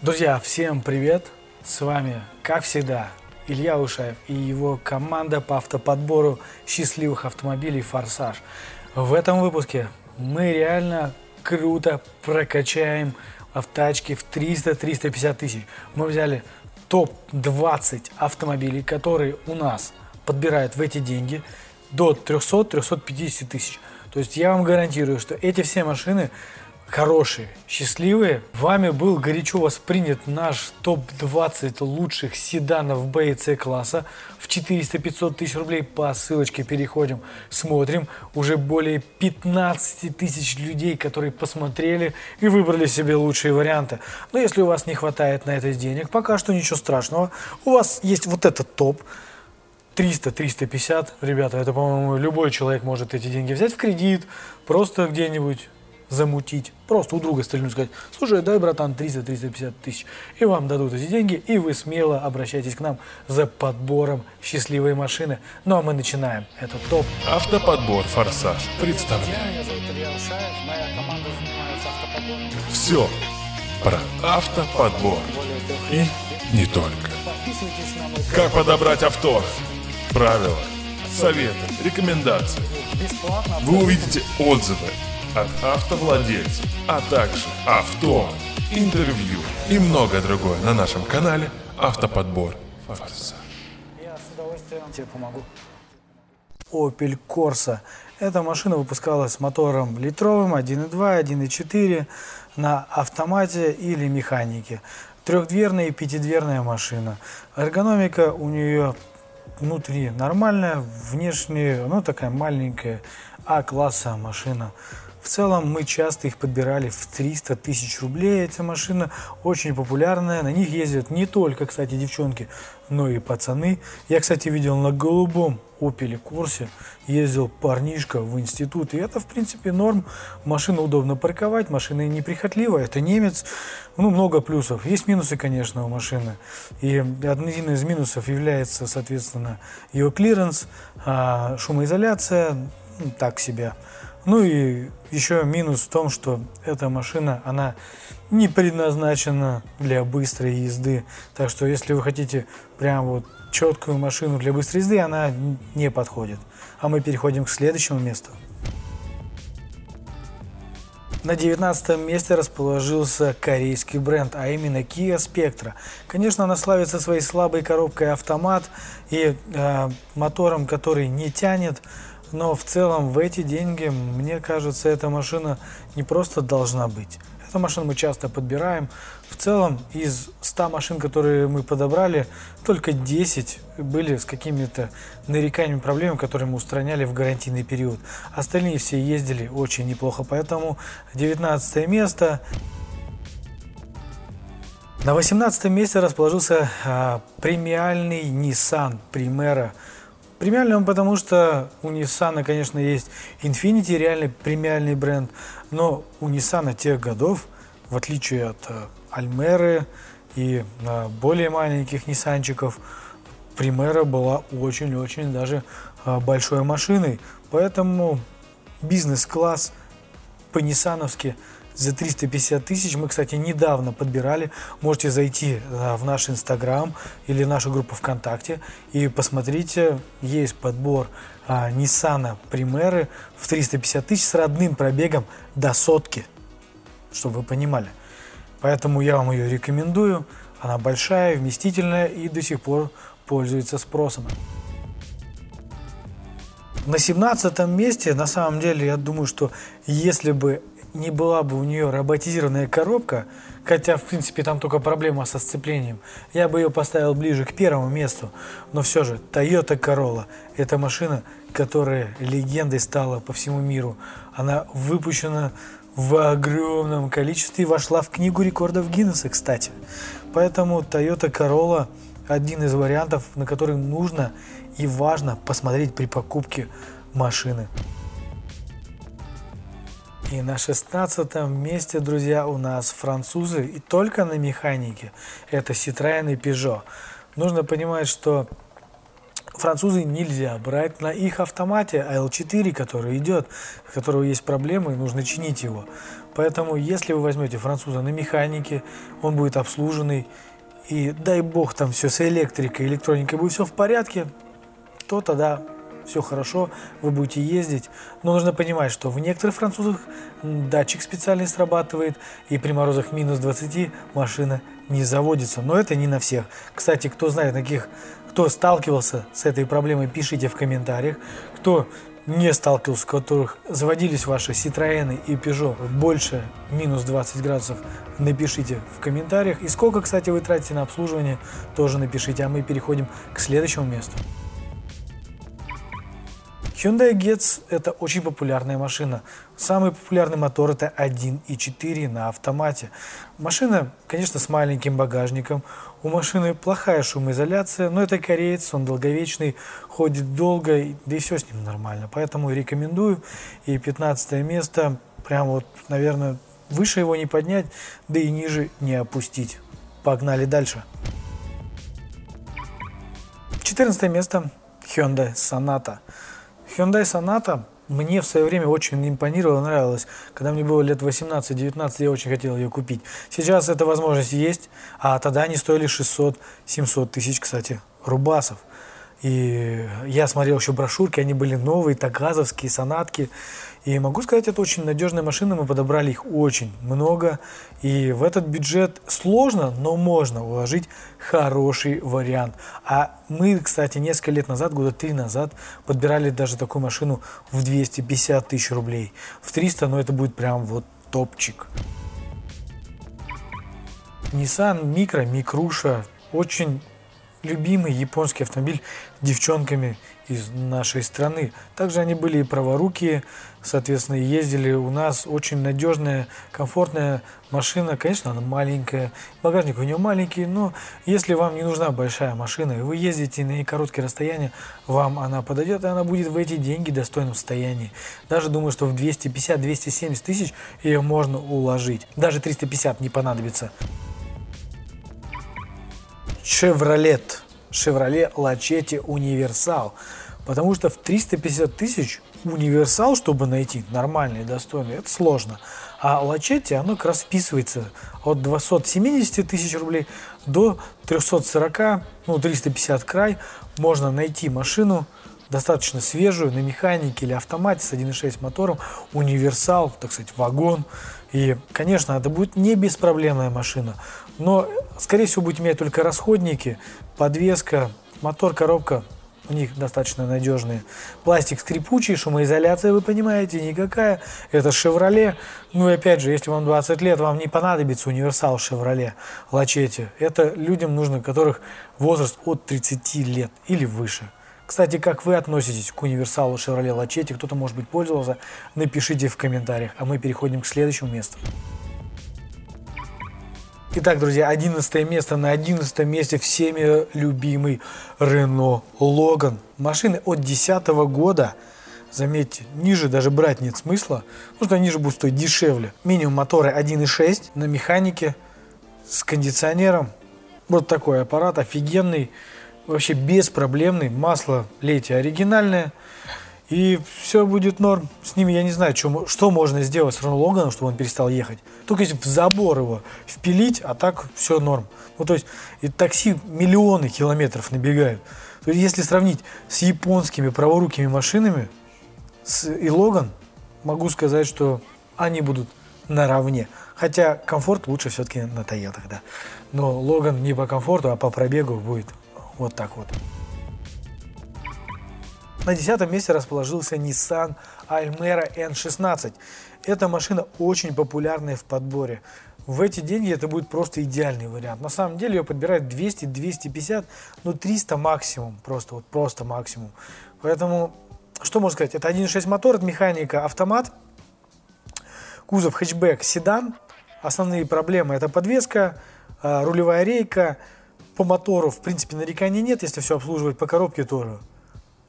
Друзья, всем привет! С вами, как всегда, Илья Ушаев и его команда по автоподбору счастливых автомобилей «Форсаж». В этом выпуске мы реально круто прокачаем автотачки в 300-350 тысяч. Мы взяли топ-20 автомобилей, которые у нас подбирают в эти деньги до 300-350 тысяч. То есть я вам гарантирую, что эти все машины хорошие, счастливые. Вами был горячо воспринят наш топ-20 лучших седанов Б и С класса в 400-500 тысяч рублей. По ссылочке переходим, смотрим. Уже более 15 тысяч людей, которые посмотрели и выбрали себе лучшие варианты. Но если у вас не хватает на это денег, пока что ничего страшного. У вас есть вот этот топ. 300-350, ребята, это, по-моему, любой человек может эти деньги взять в кредит, просто где-нибудь замутить. Просто у друга стрельнуть, сказать, слушай, дай, братан, 300-350 тысяч. И вам дадут эти деньги, и вы смело обращайтесь к нам за подбором счастливой машины. Ну а мы начинаем. Это топ. Автоподбор «Форсаж» представляет. Все про автоподбор. И не только. Как подобрать авто? Правила, советы, рекомендации. Вы увидите отзывы от автовладельцев, а также авто, интервью и многое другое на нашем канале Автоподбор Форсаж. Я с удовольствием тебе помогу. Opel Corsa. Эта машина выпускалась с мотором литровым 1.2, 1.4 на автомате или механике. Трехдверная и пятидверная машина. Эргономика у нее внутри нормальная, внешне, ну такая маленькая А-класса машина. В целом мы часто их подбирали в 300 тысяч рублей. Эта машина очень популярная. На них ездят не только, кстати, девчонки, но и пацаны. Я, кстати, видел на голубом Opel Corsa ездил парнишка в институт. И это, в принципе, норм. Машину удобно парковать, машина неприхотливая. Это немец. Ну, много плюсов. Есть минусы, конечно, у машины. И один из минусов является, соответственно, ее клиренс, а шумоизоляция, ну, так себе. Ну и еще минус в том, что эта машина, она не предназначена для быстрой езды. Так что если вы хотите прям вот четкую машину для быстрой езды, она не подходит. А мы переходим к следующему месту. На 19 месте расположился корейский бренд, а именно Kia Spectra. Конечно, она славится своей слабой коробкой автомат и э, мотором, который не тянет, но в целом в эти деньги, мне кажется, эта машина не просто должна быть. Эту машину мы часто подбираем. В целом из 100 машин, которые мы подобрали, только 10 были с какими-то нареканиями, проблемами, которые мы устраняли в гарантийный период. Остальные все ездили очень неплохо, поэтому 19 место. На 18 месте расположился а, премиальный Nissan Primera Премиальный он потому, что у Nissan, конечно, есть Infiniti, реальный премиальный бренд, но у Nissan тех годов, в отличие от Альмеры и э, более маленьких Ниссанчиков, Примера была очень-очень даже э, большой машиной. Поэтому бизнес-класс по-ниссановски – за 350 тысяч. Мы, кстати, недавно подбирали. Можете зайти э, в наш Инстаграм или нашу группу ВКонтакте и посмотрите. Есть подбор а, Nissan Примеры в 350 тысяч с родным пробегом до сотки, чтобы вы понимали. Поэтому я вам ее рекомендую. Она большая, вместительная и до сих пор пользуется спросом. На 17 месте, на самом деле, я думаю, что если бы не была бы у нее роботизированная коробка, хотя, в принципе, там только проблема со сцеплением, я бы ее поставил ближе к первому месту. Но все же, Toyota Corolla – это машина, которая легендой стала по всему миру. Она выпущена в огромном количестве и вошла в книгу рекордов Гиннесса, кстати. Поэтому Toyota Corolla – один из вариантов, на который нужно и важно посмотреть при покупке машины. И на шестнадцатом месте, друзья, у нас французы и только на механике. Это Citroёn и Peugeot. Нужно понимать, что французы нельзя брать на их автомате AL4, который идет, у которого есть проблемы, нужно чинить его. Поэтому, если вы возьмете француза на механике, он будет обслуженный, и дай бог там все с электрикой, электроникой будет все в порядке, то тогда все хорошо, вы будете ездить. Но нужно понимать, что в некоторых французах датчик специальный срабатывает, и при морозах минус 20 машина не заводится. Но это не на всех. Кстати, кто знает таких, кто сталкивался с этой проблемой, пишите в комментариях. Кто не сталкивался, в которых заводились ваши Citroёn и Peugeot больше минус 20 градусов, напишите в комментариях. И сколько, кстати, вы тратите на обслуживание, тоже напишите. А мы переходим к следующему месту. Hyundai Getz – это очень популярная машина. Самый популярный мотор – это 1.4 на автомате. Машина, конечно, с маленьким багажником. У машины плохая шумоизоляция, но это кореец, он долговечный, ходит долго, да и все с ним нормально. Поэтому рекомендую. И 15 место, прям вот, наверное, выше его не поднять, да и ниже не опустить. Погнали дальше. 14 место Hyundai Sonata. Hyundai Sonata мне в свое время очень импонировала, нравилась. Когда мне было лет 18-19, я очень хотел ее купить. Сейчас эта возможность есть, а тогда они стоили 600-700 тысяч, кстати, рубасов. И я смотрел еще брошюрки, они были новые, тагазовские, сонатки. И могу сказать, это очень надежная машина, мы подобрали их очень много. И в этот бюджет сложно, но можно уложить хороший вариант. А мы, кстати, несколько лет назад, года три назад, подбирали даже такую машину в 250 тысяч рублей. В 300, но это будет прям вот топчик. Nissan Micro, Микруша, очень любимый японский автомобиль девчонками из нашей страны. Также они были и праворукие, соответственно, ездили у нас. Очень надежная, комфортная машина. Конечно, она маленькая, багажник у нее маленький, но если вам не нужна большая машина, и вы ездите на короткие расстояния, вам она подойдет, и она будет в эти деньги в достойном состоянии. Даже думаю, что в 250-270 тысяч ее можно уложить. Даже 350 не понадобится. Chevrolet. Chevrolet Lachete Универсал. Потому что в 350 тысяч универсал, чтобы найти нормальный, достойный, это сложно. А Лачетти, оно как раз вписывается от 270 тысяч рублей до 340, ну 350 край. Можно найти машину достаточно свежую на механике или автомате с 1.6 мотором, универсал, так сказать, вагон. И, конечно, это будет не беспроблемная машина, но, скорее всего, будете менять только расходники, подвеска, мотор, коробка, у них достаточно надежные. Пластик скрипучий, шумоизоляция, вы понимаете, никакая. Это «Шевроле». Ну и опять же, если вам 20 лет, вам не понадобится универсал «Шевроле» Лачете. Это людям нужно, которых возраст от 30 лет или выше. Кстати, как вы относитесь к универсалу Chevrolet Лачете? Кто-то, может быть, пользовался? Напишите в комментариях. А мы переходим к следующему месту. Итак, друзья, 11 место. На 11 месте всеми любимый Renault Logan. Машины от 2010 года. Заметьте, ниже даже брать нет смысла, потому что они же будут стоить дешевле. Минимум моторы 1.6 на механике с кондиционером. Вот такой аппарат офигенный вообще беспроблемный. Масло лейте оригинальное. И все будет норм. С ними я не знаю, что, что можно сделать с Рону Логаном, чтобы он перестал ехать. Только если в забор его впилить, а так все норм. Ну, то есть, и такси миллионы километров набегают. То есть, если сравнить с японскими праворукими машинами, с, и Логан, могу сказать, что они будут наравне. Хотя комфорт лучше все-таки на Тойотах, да. Но Логан не по комфорту, а по пробегу будет вот так вот. На десятом месте расположился Nissan Almera N16. Эта машина очень популярная в подборе. В эти деньги это будет просто идеальный вариант. На самом деле ее подбирают 200, 250, ну 300 максимум, просто вот просто максимум. Поэтому, что можно сказать, это 1.6 мотор, это механика, автомат, кузов хэтчбэк, седан. Основные проблемы это подвеска, а, рулевая рейка, по мотору, в принципе, нареканий нет, если все обслуживать по коробке тоже.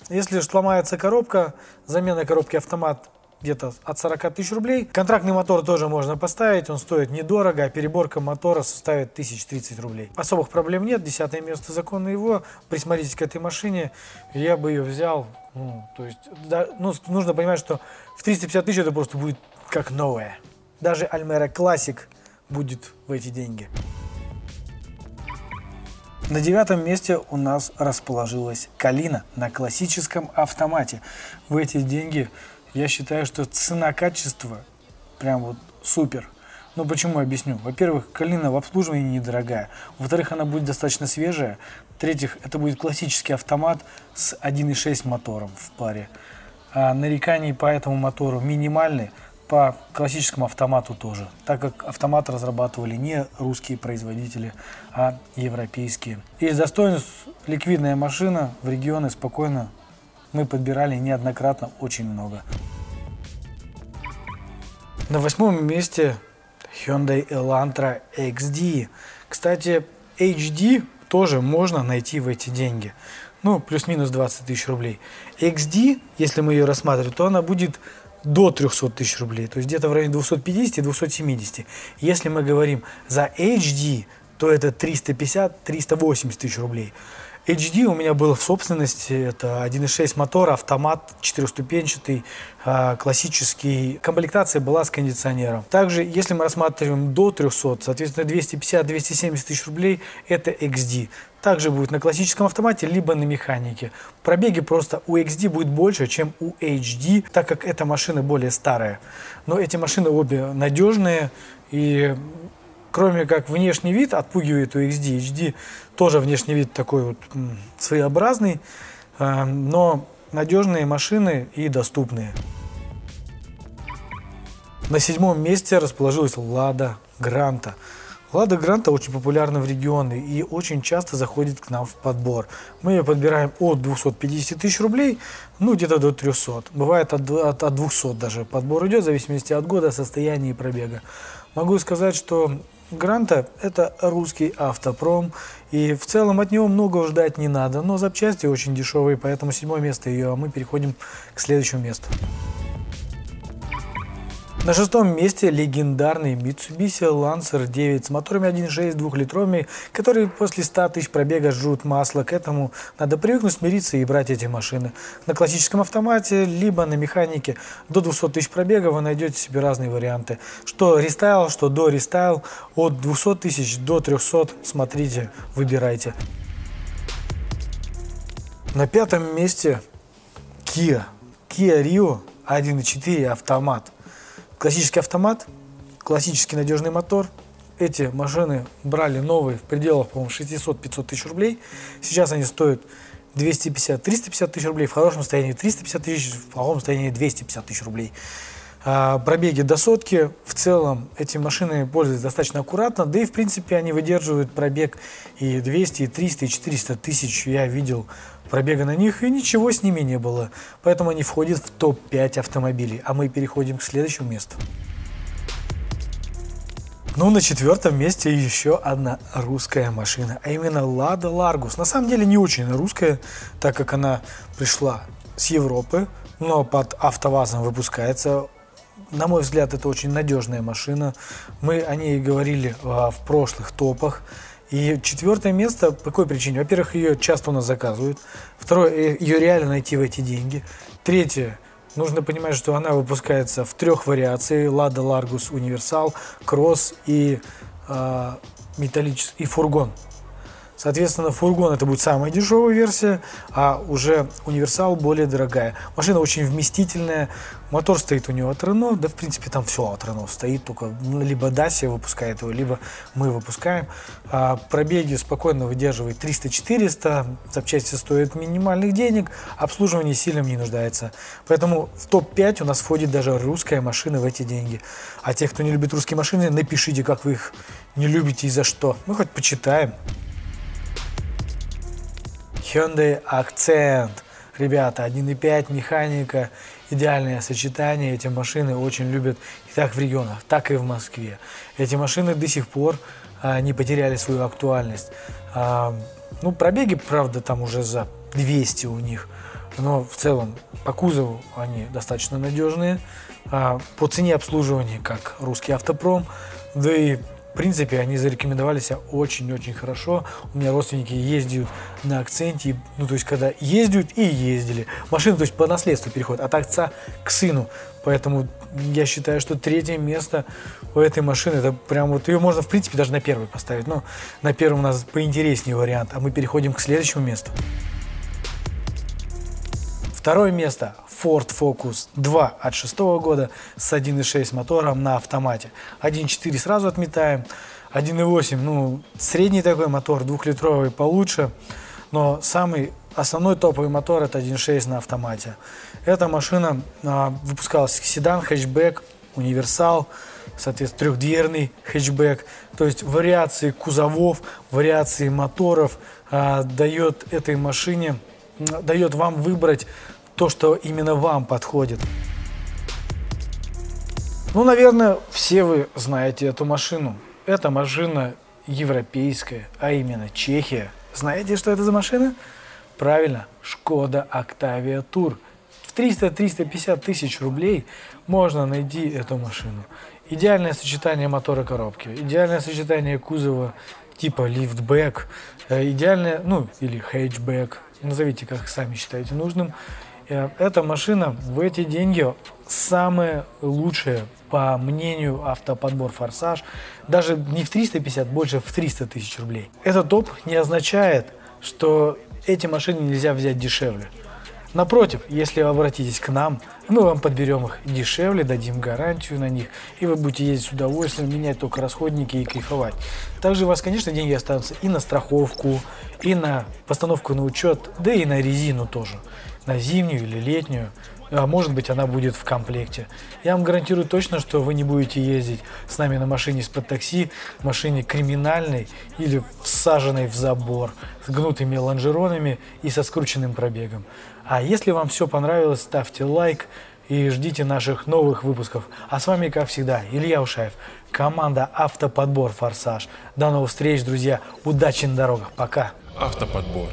Если сломается коробка, замена коробки автомат где-то от 40 тысяч рублей. Контрактный мотор тоже можно поставить, он стоит недорого, а переборка мотора составит 1030 рублей. Особых проблем нет, десятое место закона его. Присмотритесь к этой машине, я бы ее взял. Ну, то есть, да, ну, нужно понимать, что в 350 тысяч это просто будет как новая. Даже Альмера Классик будет в эти деньги. На девятом месте у нас расположилась Калина на классическом автомате. В эти деньги я считаю, что цена-качество прям вот супер. Ну почему объясню? Во-первых, Калина в обслуживании недорогая. Во-вторых, она будет достаточно свежая. В-третьих, это будет классический автомат с 1.6 мотором в паре. А нареканий по этому мотору минимальны по классическому автомату тоже, так как автомат разрабатывали не русские производители, а европейские. Из достоинств ликвидная машина в регионы спокойно мы подбирали неоднократно очень много. На восьмом месте Hyundai Elantra XD. Кстати, HD тоже можно найти в эти деньги. Ну, плюс-минус 20 тысяч рублей. XD, если мы ее рассматриваем, то она будет до 300 тысяч рублей, то есть где-то в районе 250-270. Если мы говорим за HD, то это 350-380 тысяч рублей. HD у меня был в собственности, это 1.6 мотор, автомат, четырехступенчатый, а, классический. Комплектация была с кондиционером. Также, если мы рассматриваем до 300, соответственно, 250-270 тысяч рублей, это XD. Также будет на классическом автомате, либо на механике. Пробеги просто у XD будет больше, чем у HD, так как эта машина более старая. Но эти машины обе надежные и кроме как внешний вид отпугивает у XD. HD тоже внешний вид такой вот своеобразный, а, но надежные машины и доступные. На седьмом месте расположилась Лада Гранта. Лада Гранта очень популярна в регионе и очень часто заходит к нам в подбор. Мы ее подбираем от 250 тысяч рублей, ну где-то до 300. Бывает от, от, от 200 даже подбор идет, в зависимости от года, состояния и пробега. Могу сказать, что Гранта – это русский автопром, и в целом от него много ждать не надо, но запчасти очень дешевые, поэтому седьмое место ее, а мы переходим к следующему месту. На шестом месте легендарный Mitsubishi Lancer 9 с моторами 1.6 двухлитровыми, которые после 100 тысяч пробега жрут масло. К этому надо привыкнуть, смириться и брать эти машины. На классическом автомате, либо на механике до 200 тысяч пробега вы найдете себе разные варианты. Что рестайл, что дорестайл, от 200 тысяч до 300, смотрите, выбирайте. На пятом месте Kia. Kia Rio 1.4 автомат. Классический автомат, классический надежный мотор. Эти машины брали новые в пределах, по-моему, 600-500 тысяч рублей. Сейчас они стоят 250-350 тысяч рублей, в хорошем состоянии 350 тысяч, в плохом состоянии 250 тысяч рублей. А, пробеги до сотки. В целом эти машины пользуются достаточно аккуратно, да и в принципе они выдерживают пробег и 200, и 300, и 400 тысяч. Я видел пробега на них, и ничего с ними не было. Поэтому они входят в топ-5 автомобилей. А мы переходим к следующему месту. Ну, на четвертом месте еще одна русская машина, а именно Lada Largus. На самом деле не очень русская, так как она пришла с Европы, но под АвтоВАЗом выпускается. На мой взгляд, это очень надежная машина. Мы о ней говорили а, в прошлых топах. И четвертое место, по какой причине? Во-первых, ее часто у нас заказывают. Второе, э, ее реально найти в эти деньги. Третье, нужно понимать, что она выпускается в трех вариациях. Лада Largus Универсал, Кросс и, э, металлический, и фургон. Соответственно, фургон это будет самая дешевая версия, а уже универсал более дорогая. Машина очень вместительная, мотор стоит у него от Renault, да в принципе там все от Renault стоит, только либо Dacia выпускает его, либо мы выпускаем. А пробеги спокойно выдерживает 300-400, запчасти стоят минимальных денег, обслуживание сильно не нуждается. Поэтому в топ-5 у нас входит даже русская машина в эти деньги. А тех, кто не любит русские машины, напишите, как вы их не любите и за что. Мы хоть почитаем. Hyundai Accent. Ребята, 1.5 механика, идеальное сочетание. Эти машины очень любят и так в регионах, так и в Москве. Эти машины до сих пор а, не потеряли свою актуальность. А, ну, пробеги, правда, там уже за 200 у них. Но в целом по кузову они достаточно надежные. А, по цене обслуживания, как русский автопром. Да и В принципе, они зарекомендовали себя очень-очень хорошо. У меня родственники ездят на акценте, ну, то есть, когда ездят и ездили. Машина, то есть, по наследству переходит от отца к сыну. Поэтому я считаю, что третье место у этой машины, это прям вот, ее можно, в принципе, даже на первый поставить. Но на первом у нас поинтереснее вариант, а мы переходим к следующему месту. Второе место Ford Focus 2 от шестого года с 1.6 мотором на автомате. 1.4 сразу отметаем. 1.8, ну, средний такой мотор, двухлитровый получше. Но самый основной топовый мотор это 1.6 на автомате. Эта машина а, выпускалась седан, хэтчбэк, универсал, соответственно, трехдверный хэтчбэк. То есть вариации кузовов, вариации моторов а, дает этой машине дает вам выбрать то, что именно вам подходит. Ну, наверное, все вы знаете эту машину. Эта машина европейская, а именно Чехия. Знаете, что это за машина? Правильно, Шкода Octavia Tour. В 300-350 тысяч рублей можно найти эту машину. Идеальное сочетание мотора коробки, идеальное сочетание кузова типа лифтбэк, э, идеальное, ну, или хэтчбэк, назовите как сами считаете нужным. Э, эта машина в эти деньги самая лучшая, по мнению автоподбор «Форсаж». Даже не в 350, больше в 300 тысяч рублей. Этот топ не означает, что эти машины нельзя взять дешевле. Напротив, если вы обратитесь к нам, мы вам подберем их дешевле, дадим гарантию на них, и вы будете ездить с удовольствием, менять только расходники и кайфовать. Также у вас, конечно, деньги останутся и на страховку, и на постановку на учет, да и на резину тоже, на зимнюю или летнюю. А может быть, она будет в комплекте. Я вам гарантирую точно, что вы не будете ездить с нами на машине из-под такси, машине криминальной или всаженной в забор, с гнутыми лонжеронами и со скрученным пробегом. А если вам все понравилось, ставьте лайк и ждите наших новых выпусков. А с вами, как всегда, Илья Ушаев, команда «Автоподбор Форсаж». До новых встреч, друзья. Удачи на дорогах. Пока. Автоподбор.